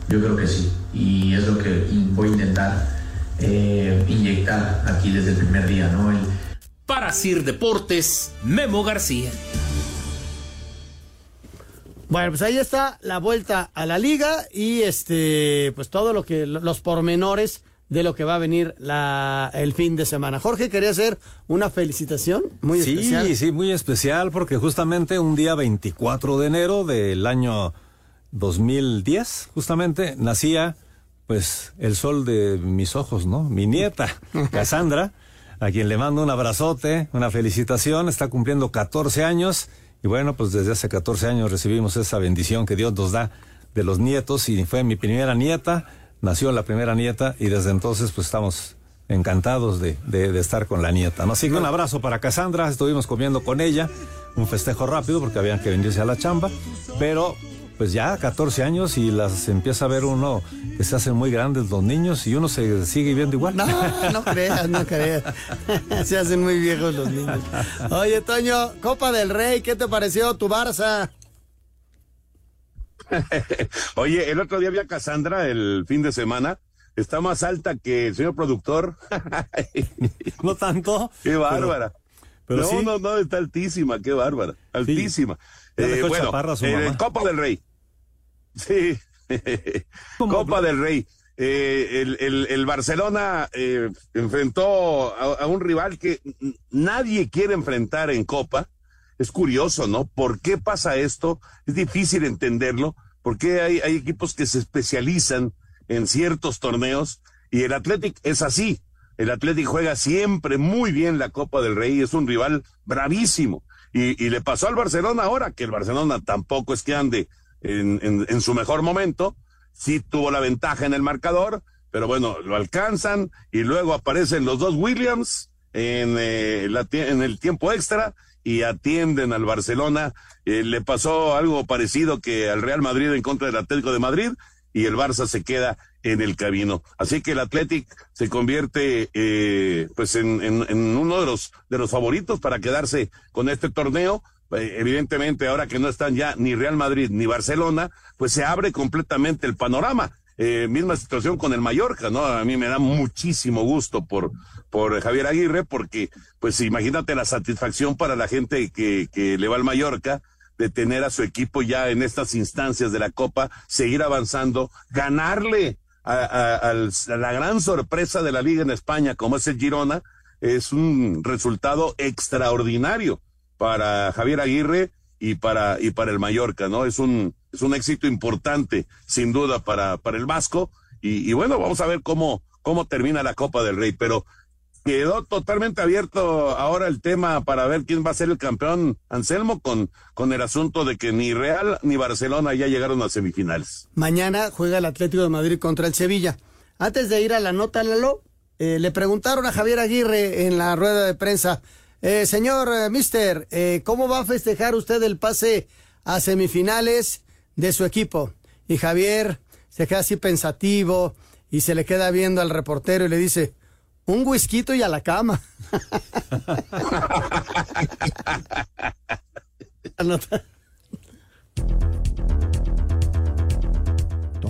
yo creo que sí. Y es lo que voy a intentar eh, inyectar aquí desde el primer día, ¿no? El- Para Sir Deportes, Memo García. Bueno, pues ahí está la vuelta a la liga y este, pues todo lo que, los pormenores de lo que va a venir la, el fin de semana. Jorge, quería hacer una felicitación muy sí, especial. Sí, muy especial porque justamente un día 24 de enero del año 2010, justamente, nacía pues el sol de mis ojos, ¿no? Mi nieta, Cassandra, a quien le mando un abrazote, una felicitación, está cumpliendo 14 años y bueno, pues desde hace 14 años recibimos esa bendición que Dios nos da de los nietos y fue mi primera nieta, nació la primera nieta y desde entonces pues estamos encantados de, de- estar con la nieta. ¿no? Así que un abrazo para Cassandra, estuvimos comiendo con ella, un festejo rápido porque habían que venirse a la chamba, pero pues ya 14 años y las empieza a ver uno que se hacen muy grandes los niños y uno se sigue viendo igual. No, no creas, no creas. Se hacen muy viejos los niños. Oye, Toño, Copa del Rey, ¿qué te pareció tu Barça? Oye, el otro día vi a Cassandra el fin de semana. Está más alta que el señor productor. no tanto. Qué bárbara. pero no, sí. no, no, está altísima, qué bárbara. Altísima. Eh, bueno, eh. Copa del Rey. Sí. Copa del Rey. Eh, el, el- el Barcelona eh, enfrentó a, a un rival que nadie quiere enfrentar en Copa. Es curioso, ¿no? ¿Por qué pasa esto? Es difícil entenderlo. ¿Por qué hay, hay equipos que se especializan en ciertos torneos? Y el Athletic es así. El Athletic juega siempre muy bien la Copa del Rey. Es un rival bravísimo. Y, le pasó al Barcelona ahora, que el Barcelona tampoco es que ande en, en- su mejor momento. Sí tuvo la ventaja en el marcador, pero bueno, lo alcanzan y luego aparecen los dos Williams en, eh, la en el tiempo extra y atienden al Barcelona. Eh, le pasó algo parecido que al Real Madrid en contra del Atlético de Madrid y el Barça se queda en el camino. Así que el Athletic se convierte eh, pues en, uno de los de los favoritos para quedarse con este torneo. Eh, evidentemente, ahora que no están ya ni Real Madrid ni Barcelona, pues se abre completamente el panorama. Eh, misma situación con el Mallorca, ¿no? A mí me da muchísimo gusto por, por Javier Aguirre, porque, pues imagínate la satisfacción para la gente que, que le va al Mallorca de tener a su equipo ya en estas instancias de la Copa, seguir avanzando, ganarle a, la gran sorpresa de la liga en España, como es el Girona, es un resultado extraordinario para Javier Aguirre y para, y para el Mallorca, ¿no? Es un, es un éxito importante, sin duda, para, para el Vasco. Y, y bueno, vamos a ver cómo, cómo termina la Copa del Rey. Pero quedó totalmente abierto ahora el tema para ver quién va a ser el campeón, Anselmo, con, con el asunto de que ni Real ni Barcelona ya llegaron a semifinales. Mañana juega el Atlético de Madrid contra el Sevilla. Antes de ir a la nota, Lalo, eh, le preguntaron a Javier Aguirre en la rueda de prensa, eh, señor eh, Mister, ¿cómo va a festejar usted el pase a semifinales de su equipo? Y Javier se queda así pensativo y se le queda viendo al reportero y le dice, un whisky y a la cama.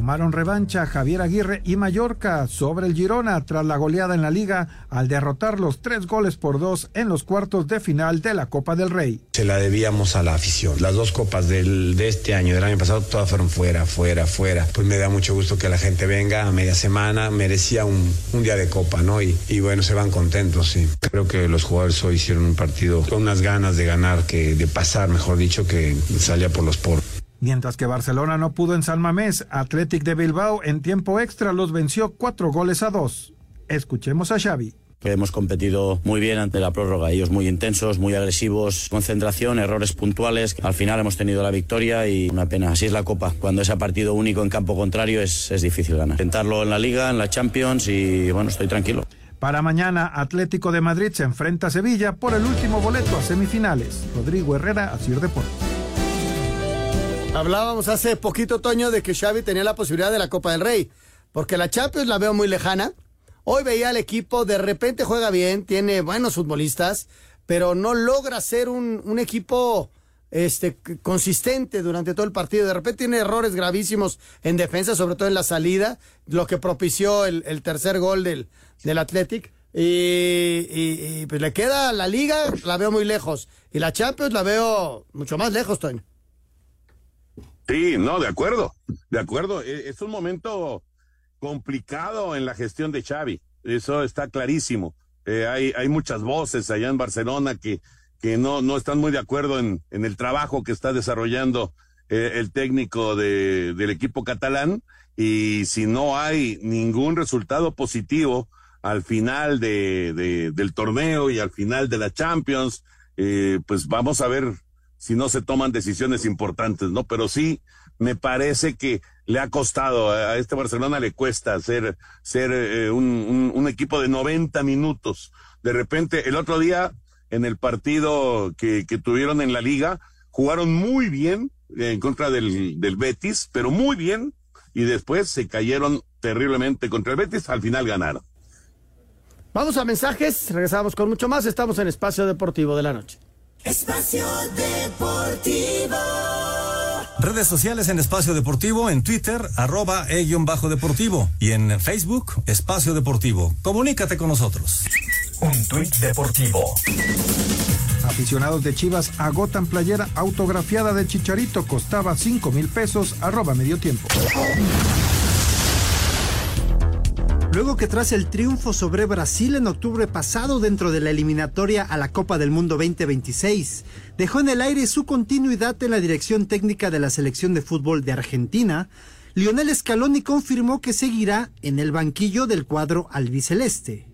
Tomaron revancha Javier Aguirre y Mallorca sobre el Girona tras la goleada en la liga al derrotar los tres goles por dos en los cuartos de final de la Copa del Rey. Se la debíamos a la afición. Las dos copas del, de este año, del año pasado, todas fueron fuera, fuera, fuera. Pues me da mucho gusto que la gente venga a media semana. Merecía un, un día de copa, ¿no? Y, y, bueno, se van contentos, sí. Creo que los jugadores hoy hicieron un partido con unas ganas de ganar, que de pasar, mejor dicho, que salía por los poros. Mientras que Barcelona no pudo en San Mamés, Athletic de Bilbao en tiempo extra los venció cuatro goles a dos. Escuchemos a Xavi. Hemos competido muy bien ante la prórroga, ellos muy intensos, muy agresivos, concentración, errores puntuales. Al final hemos tenido la victoria y una pena. Así es la Copa. Cuando es a partido único en campo contrario es, es difícil ganar. Intentarlo en la Liga, en la Champions y bueno, estoy tranquilo. Para mañana, Atlético de Madrid se enfrenta a Sevilla por el último boleto a semifinales. Rodrigo Herrera, Asir Deportes. Hablábamos hace poquito, Toño, de que Xavi tenía la posibilidad de la Copa del Rey, porque la Champions la veo muy lejana. Hoy veía al equipo, de repente juega bien, tiene buenos futbolistas, pero no logra ser un, equipo este, consistente durante todo el partido. De repente tiene errores gravísimos en defensa, sobre todo en la salida, lo que propició el, tercer gol del, del Athletic. Y, y, y, pues le queda la liga, la veo muy lejos. Y la Champions la veo mucho más lejos, Toño. Sí, no, de acuerdo, de acuerdo. Es un momento complicado en la gestión de Xavi, eso está clarísimo. Eh, hay, hay muchas voces allá en Barcelona que, que no, no están muy de acuerdo en, en el trabajo que está desarrollando eh, el técnico de, del equipo catalán y si no hay ningún resultado positivo al final de, de del torneo y al final de la Champions, eh, pues vamos a ver si no se toman decisiones importantes, ¿no? Pero sí, me parece que le ha costado, a este Barcelona le cuesta ser, ser eh, un, equipo de 90 minutos. De repente, el otro día, en el partido que, tuvieron en la liga, jugaron muy bien en contra del, del Betis, pero muy bien, y después se cayeron terriblemente contra el Betis, al final ganaron. Vamos a mensajes, regresamos con mucho más, estamos en Espacio Deportivo de la Noche. Espacio Deportivo. Redes sociales en Espacio Deportivo, en Twitter, arroba e-deportivo y en Facebook, Espacio Deportivo. Comunícate con nosotros. Un tuit deportivo. Aficionados de Chivas agotan playera autografiada de Chicharito, costaba 5 mil pesos, arroba medio tiempo. Luego que tras el triunfo sobre Brasil en octubre pasado dentro de la eliminatoria a la Copa del Mundo 2026, dejó en el aire su continuidad en la dirección técnica de la selección de fútbol de Argentina, Lionel Scaloni confirmó que seguirá en el banquillo del cuadro albiceleste.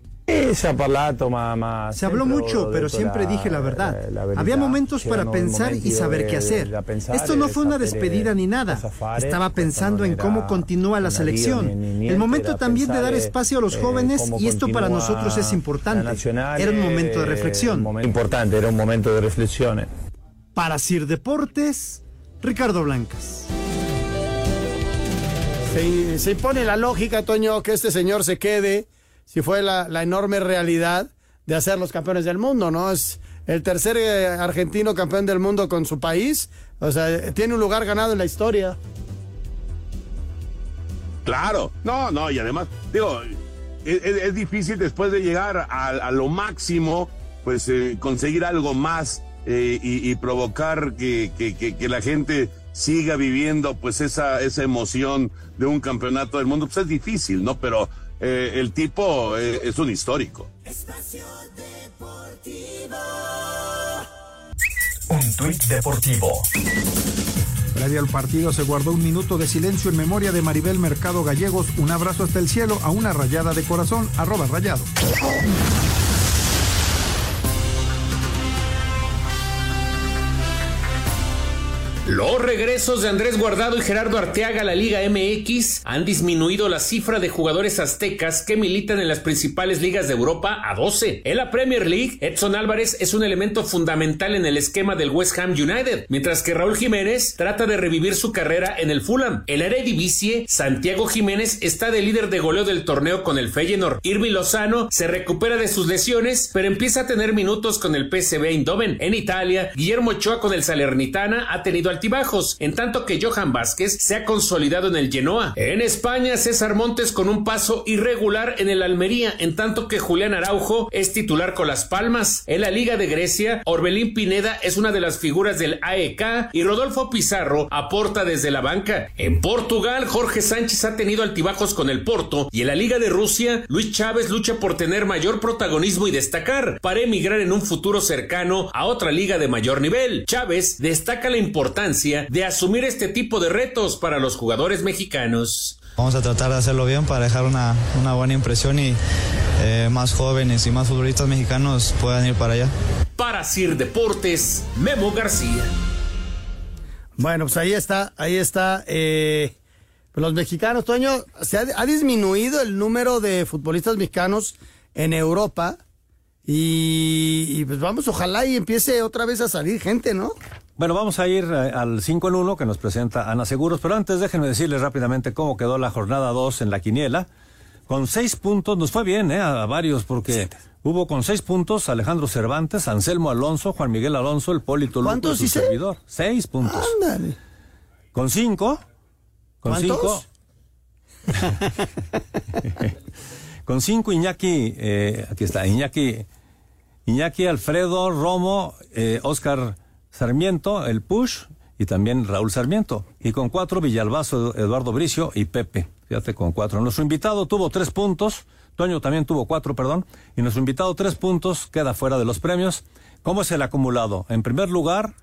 Se habló mucho, pero siempre dije la verdad. Había momentos para pensar y saber qué hacer. Esto no fue una despedida ni nada. Estaba pensando en cómo continúa la selección. El momento también de dar espacio a los jóvenes y esto para nosotros es importante. Era un momento de reflexión. Importante, era un momento de reflexión. Para Sir Deportes, Ricardo Blancas. Se, se impone la lógica, Toño, que este señor se quede si fue la, la, enorme realidad de hacer los campeones del mundo, ¿no? Es el tercer eh, argentino campeón del mundo con su país, o sea, tiene un lugar ganado en la historia. Claro, no, no, y además, digo, es, difícil después de llegar a, lo máximo, pues eh, conseguir algo más eh, y, y, provocar que, que, que, que, la gente siga viviendo pues esa, esa emoción de un campeonato del mundo, pues es difícil, ¿no? Pero eh, el tipo es un histórico. Espacio Deportivo. Un tuit deportivo. Previo al partido se guardó un minuto de silencio en memoria de Maribel Mercado Gallegos. Un abrazo hasta el cielo a una rayada de corazón, arroba rayado. Los regresos de Andrés Guardado y Gerardo Arteaga a la Liga MX han disminuido la cifra de jugadores aztecas que militan en las principales ligas de Europa a 12. En la Premier League, Edson Álvarez es un elemento fundamental en el esquema del West Ham United, mientras que Raúl Jiménez trata de revivir su carrera en el Fulham. En la Eredivisie, Santiago Jiménez está de líder de goleo del torneo con el Feyenoord. Irving Lozano se recupera de sus lesiones, pero empieza a tener minutos con el PSV Eindhoven. En Italia, Guillermo Ochoa con el Salernitana ha tenido altibajos, en tanto que Johan Vázquez se ha consolidado en el Genoa. En España, César Montes con un paso irregular en el Almería, en tanto que Julián Araujo es titular con las Palmas. En la Liga de Grecia, Orbelín Pineda es una de las figuras del AEK y Rodolfo Pizarro aporta desde la banca. En Portugal, Jorge Sánchez ha tenido altibajos con el Porto y en la Liga de Rusia, Luis Chávez lucha por tener mayor protagonismo y destacar para emigrar en un futuro cercano a otra liga de mayor nivel. Chávez destaca la importancia de asumir este tipo de retos para los jugadores mexicanos. Vamos a tratar de hacerlo bien para dejar una, una buena impresión y eh, más jóvenes y más futbolistas mexicanos puedan ir para allá. Para Sir Deportes, Memo García. Bueno, pues ahí está, ahí está. Eh, los mexicanos, Toño, se ha, ha disminuido el número de futbolistas mexicanos en Europa. Y, y, pues vamos, ojalá y empiece otra vez a salir gente, ¿no? Bueno, vamos a ir eh, al 5 en 1 que nos presenta Ana Seguros, pero antes déjenme decirles rápidamente cómo quedó la jornada 2 en la quiniela. Con seis puntos, nos fue bien, ¿eh? A varios, porque hubo con seis puntos Alejandro Cervantes, Anselmo Alonso, Juan Miguel Alonso, el Polito Luco, su servidor. Seis puntos. Ándale. Con cinco. Con ¿Cuántos? cinco. con cinco Iñaki, eh, aquí está, Iñaki, Iñaki Alfredo Romo, eh, Oscar Sarmiento, el Push y también Raúl Sarmiento. Y con cuatro Villalbazo, Eduardo Bricio y Pepe. Fíjate, con cuatro. Nuestro invitado tuvo tres puntos. Toño también tuvo cuatro, perdón. Y nuestro invitado tres puntos queda fuera de los premios. ¿Cómo es el acumulado? En primer lugar,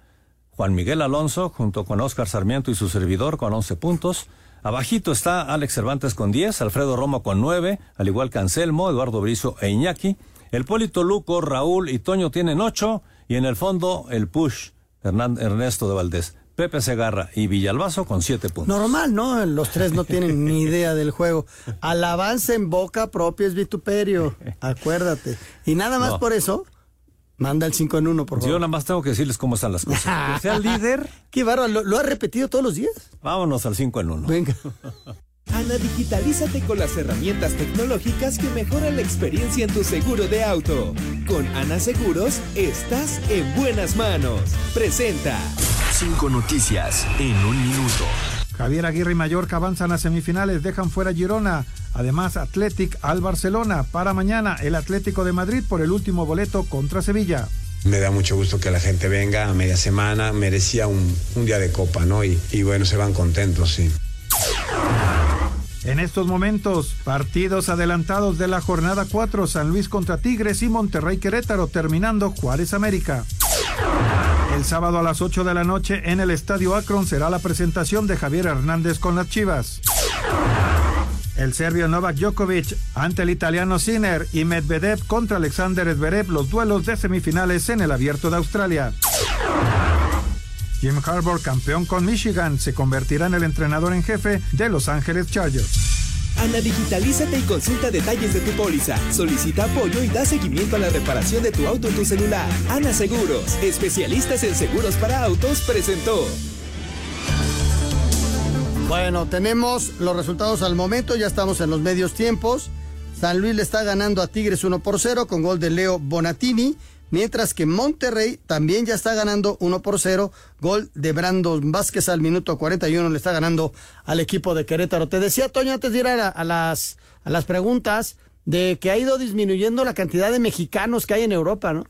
Juan Miguel Alonso junto con Oscar Sarmiento y su servidor con 11 puntos. Abajito está Alex Cervantes con 10, Alfredo Romo con 9, al igual que Anselmo, Eduardo Brizo e Iñaki. El Polito Luco, Raúl y Toño tienen 8 y en el fondo el Push, Hernán, Ernesto de Valdés. Pepe Segarra y Villalbazo con 7 puntos. Normal, ¿no? Los tres no tienen ni idea del juego. Alabanza en boca propia es vituperio. Acuérdate. Y nada más No. por eso, manda el 5 en 1, por favor. Yo nada más tengo que decirles cómo están las cosas. Que sea el líder. Qué bárbaro, lo, lo ha repetido todos los días. Vámonos al 5 en 1. Venga. Ana, digitalízate con las herramientas tecnológicas que mejoran la experiencia en tu seguro de auto. Con Ana Seguros, estás en buenas manos. Presenta. Cinco noticias en un minuto. Javier Aguirre y Mallorca avanzan a semifinales, dejan fuera Girona. Además, Athletic al Barcelona. Para mañana, el Atlético de Madrid por el último boleto contra Sevilla. Me da mucho gusto que la gente venga a media semana, merecía un, un día de copa, ¿no? Y, y bueno, se van contentos, sí. En estos momentos, partidos adelantados de la jornada 4, San Luis contra Tigres y Monterrey Querétaro, terminando Juárez América. El sábado a las 8 de la noche en el Estadio Akron será la presentación de Javier Hernández con las Chivas. El serbio Novak Djokovic ante el italiano Sinner y Medvedev contra Alexander Zverev los duelos de semifinales en el Abierto de Australia. Jim Harbaugh, campeón con Michigan, se convertirá en el entrenador en jefe de Los Ángeles Chargers. Ana, digitalízate y consulta detalles de tu póliza. Solicita apoyo y da seguimiento a la reparación de tu auto en tu celular. Ana Seguros, especialistas en seguros para autos, presentó. Bueno, tenemos los resultados al momento, ya estamos en los medios tiempos. San Luis le está ganando a Tigres 1 por 0 con gol de Leo Bonatini. Mientras que Monterrey también ya está ganando 1 por 0. Gol de Brandon Vázquez al minuto 41 le está ganando al equipo de Querétaro. Te decía, Toño, antes de ir a, las, a las preguntas, de que ha ido disminuyendo la cantidad de mexicanos que hay en Europa, ¿no?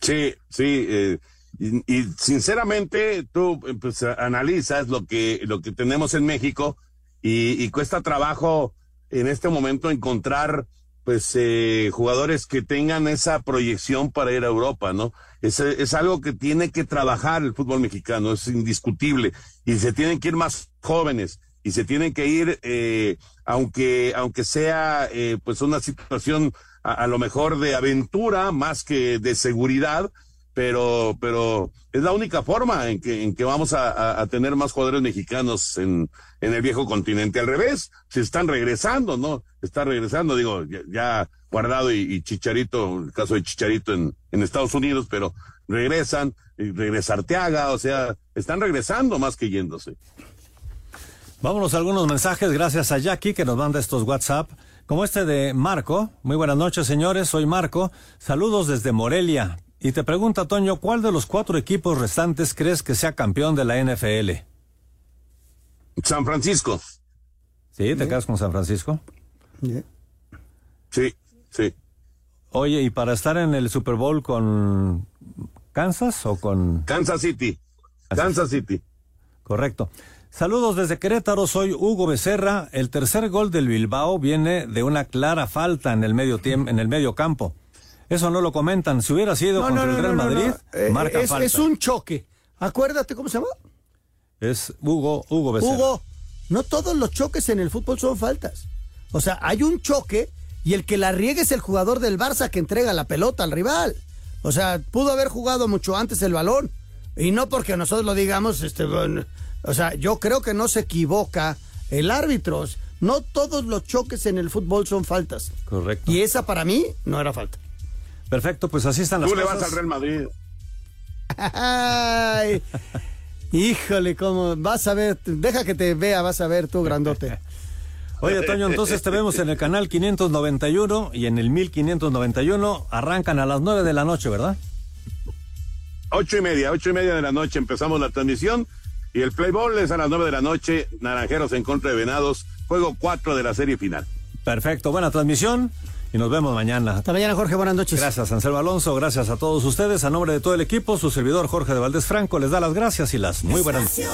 Sí, sí. Eh, y, sinceramente, tú pues, analizas lo que, lo que tenemos en México y cuesta trabajo en este momento encontrar pues eh, jugadores que tengan esa proyección para ir a Europa, ¿no? Es, es algo que tiene que trabajar el fútbol mexicano, es indiscutible, y se tienen que ir más jóvenes, y se tienen que ir, eh, aunque, aunque sea eh, pues una situación a, a, lo mejor de aventura más que de seguridad, pero, pero es la única forma en que, en que vamos a, a tener más jugadores mexicanos en, en el viejo continente. Al revés, se están regresando, ¿no? Está regresando, digo, ya, Guardado y, Chicharito, el caso de Chicharito en, en Estados Unidos, pero regresan, y regresa Arteaga, o sea, están regresando más que yéndose. Vámonos a algunos mensajes, gracias a Jackie que nos manda estos WhatsApp, como este de Marco. Muy buenas noches, señores, soy Marco. Saludos desde Morelia. Y te pregunta, Toño, ¿cuál de los cuatro equipos restantes crees que sea campeón de la NFL? San Francisco. ¿Sí? ¿Te quedas con San Francisco? Yeah. Sí, sí. Oye, ¿y para estar en el Super Bowl con Kansas o con... Kansas City. Kansas City. Correcto. Saludos desde Querétaro, soy Hugo Becerra. El tercer gol del Bilbao viene de una clara falta en el medio tiempo, en el medio campo. Eso no lo comentan. Si hubiera sido no, contra no, el Real no, Madrid, eh, marca es, falta. es un choque. Acuérdate, ¿cómo se llama? Es Hugo, Hugo Becerra. Hugo, no todos los choques en el fútbol son faltas. O sea, hay un choque y el que la riegue es el jugador del Barça que entrega la pelota al rival. O sea, pudo haber jugado mucho antes el balón. Y no porque nosotros lo digamos, este, bueno, o sea, yo creo que no se equivoca el árbitro. No todos los choques en el fútbol son faltas. Correcto. Y esa para mí no era falta. Perfecto, pues así están las Tú le cosas. vas al Real Madrid. Ay, híjole, cómo vas a ver, deja que te vea, vas a ver tú grandote. Oye, Toño, entonces te vemos en el canal 591 y en el 1591 arrancan a las 9 de la noche, ¿verdad? Ocho y media, ocho y media de la noche empezamos la transmisión y el play ball es a las nueve de la noche, Naranjeros en contra de Venados, juego cuatro de la serie final. Perfecto, buena transmisión y nos vemos mañana. Hasta mañana, Jorge, buenas noches. Gracias, Anselmo Alonso, gracias a todos ustedes. A nombre de todo el equipo, su servidor Jorge de Valdés Franco les da las gracias y las muy buenas noches.